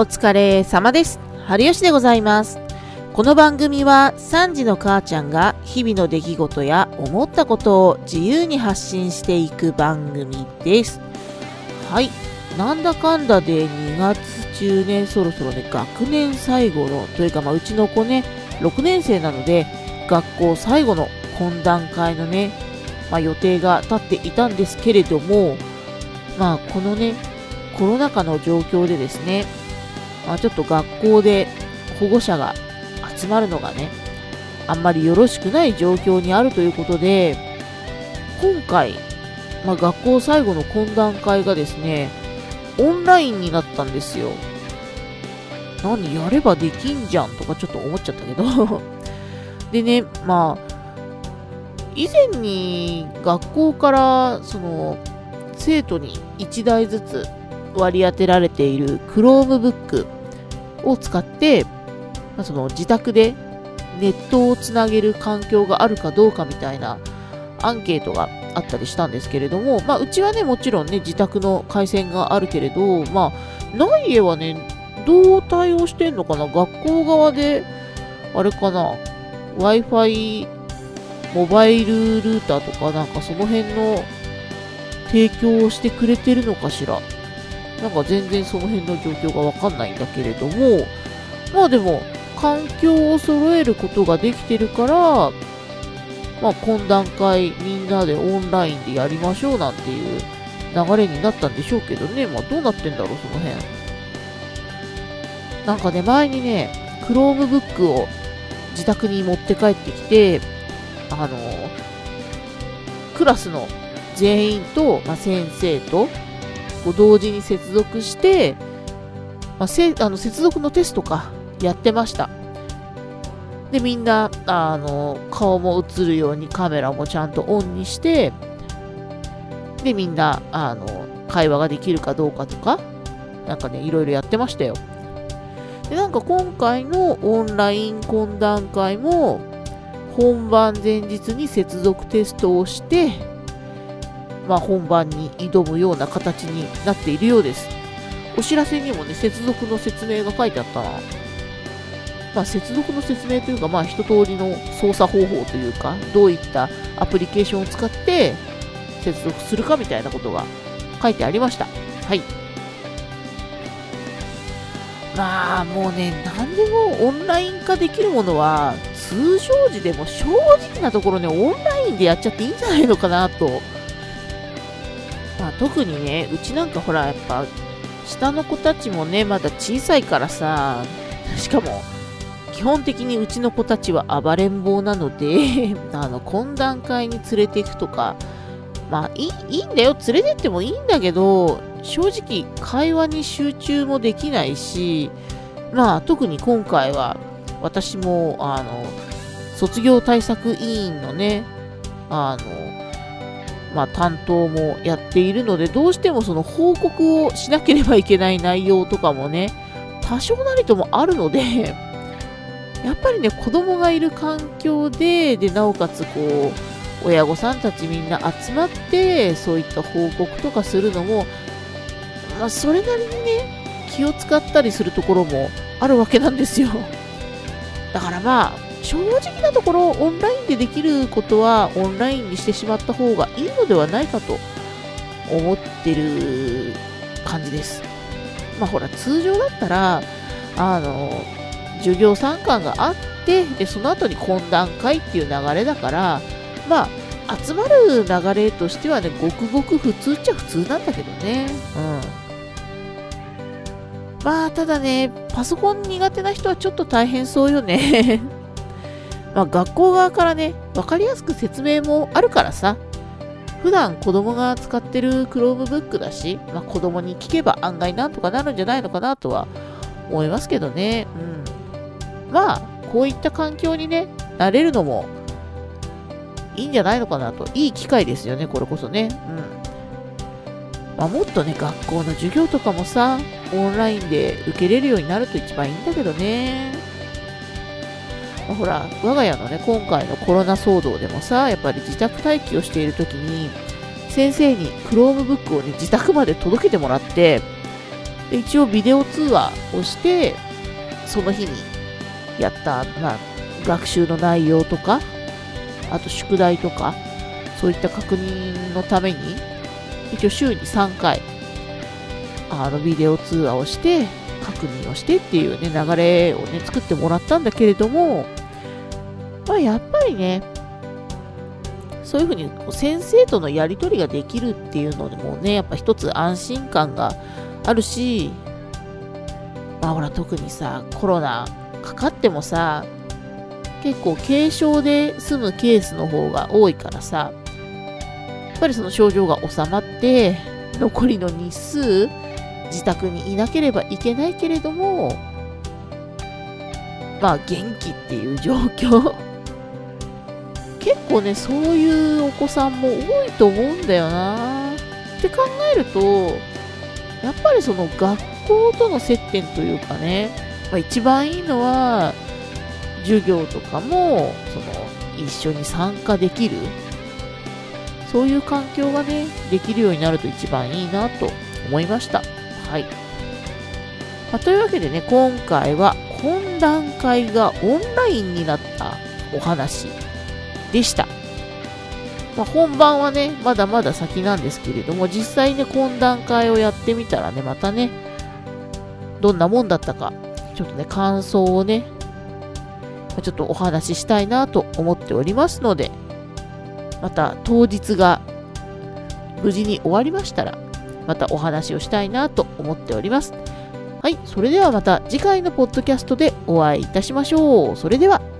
お疲れ様です。春吉でございます。この番組は3時の母ちゃんが日々の出来事や思ったことを自由に発信していく番組です。はい。なんだかんだで2月中ね、そろそろね、学年最後の、というかまあうちの子ね、6年生なので、学校最後の懇談会のね、まあ予定が立っていたんですけれども、まあこのね、コロナ禍の状況でですね、まあ、ちょっと学校で保護者が集まるのがね、あんまりよろしくない状況にあるということで、今回、まあ、学校最後の懇談会がですね、オンラインになったんですよ。何やればできんじゃんとかちょっと思っちゃったけど。でね、まあ、以前に学校から、その、生徒に1台ずつ割り当てられている Chromebook を使って、まあ、その自宅でネットをつなげる環境があるかどうかみたいなアンケートがあったりしたんですけれども、まあ、うちはね、もちろんね、自宅の回線があるけれど、まあ、ない家はね、どう対応してんのかな？学校側で、あれかな ?Wi-Fi モバイルルーターとかなんかその辺の提供をしてくれてるのかしら？なんか全然その辺の状況がわかんないんだけれども、まあでも、環境を揃えることができてるから、まあ懇談会みんなでオンラインでやりましょうなんていう流れになったんでしょうけどね。まあどうなってんだろう、その辺。なんかね、前にね、Chromebook を自宅に持って帰ってきて、あの、クラスの全員と、まあ、先生と、こう同時に接続して、まあ、せあの接続のテストかやってました。で、みんな、あの、顔も映るようにカメラもちゃんとオンにして、で、みんな、あの、会話ができるかどうかとか、なんかね、いろいろやってましたよ。で、なんか今回のオンライン懇談会も、本番前日に接続テストをして、まあ、本番に挑むような形になっているようです。お知らせにもね、接続の説明が書いてあったな。まあ、接続の説明というか、まあ、一通りの操作方法というか、どういったアプリケーションを使って接続するかみたいなことが書いてありました。はい。まあ、もうね、何でもオンライン化できるものは、通常時でも正直なところね、オンラインでやっちゃっていいんじゃないのかなと。特にね、うちなんかほら、やっぱ、下の子たちもね、まだ小さいからさ、しかも、基本的にうちの子たちは暴れん坊なので、あの、懇談会に連れて行くとか、まあい、いいんだよ、連れてってもいいんだけど、正直、会話に集中もできないし、まあ、特に今回は、私も、あの、卒業対策委員のね、あの、まあ、担当もやっているので、どうしてもその報告をしなければいけない内容とかもね、多少なりともあるので、やっぱりね、子供がいる環境で、で、なおかつこう、親御さんたちみんな集まって、そういった報告とかするのも、まあ、それなりにね、気を使ったりするところもあるわけなんですよ。だからまあ、正直なところ、オンラインでできることは、オンラインにしてしまった方がいいのではないかと思ってる感じです。まあほら、通常だったら、あの、授業参観があって、で、その後に懇談会っていう流れだから、まあ、集まる流れとしてはね、ごくごく普通っちゃ普通なんだけどね。うん。まあ、ただね、パソコン苦手な人はちょっと大変そうよね。まあ、学校側からね、わかりやすく説明もあるからさ。普段子供が使ってる Chromebook だし、まあ、子供に聞けば案外なんとかなるんじゃないのかなとは思いますけどね。うん。まあ、こういった環境にね、なれるのもいいんじゃないのかなと。いい機会ですよね、これこそね。うん。まあ、もっとね、学校の授業とかもさ、オンラインで受けれるようになると一番いいんだけどね。ほら、我が家のね、今回のコロナ騒動でもさ、やっぱり自宅待機をしているときに、先生に Chromebook をね、自宅まで届けてもらって、で一応ビデオ通話をして、その日にやった、まあ、学習の内容とか、あと宿題とか、そういった確認のために、一応週に3回、あの、ビデオ通話をして、確認をしてっていうね、流れをね、作ってもらったんだけれども、まあ、やっぱりね、そういうふうに先生とのやり取りができるっていうのでもね、やっぱ一つ安心感があるし、まあほら特にさ、コロナかかってもさ、結構軽症で済むケースの方が多いからさ、やっぱりその症状が収まって、残りの日数、自宅にいなければいけないけれども、まあ元気っていう状況。結構ね、そういうお子さんも多いと思うんだよな。って考えると、やっぱりその学校との接点というかね、まあ、一番いいのは、授業とかも、その、一緒に参加できる。そういう環境がね、できるようになると一番いいなと思いました。はい。まあ、というわけでね、今回は懇談会がオンラインになったお話でした。まあ、本番はね、まだまだ先なんですけれども、実際ね、懇談会をやってみたらね、またね、どんなもんだったか、ちょっとね、感想をね、ちょっとお話ししたいなと思っておりますので、また当日が無事に終わりましたら、またお話をしたいなと思っております。はい、それではまた次回のポッドキャストでお会いいたしましょう。それでは。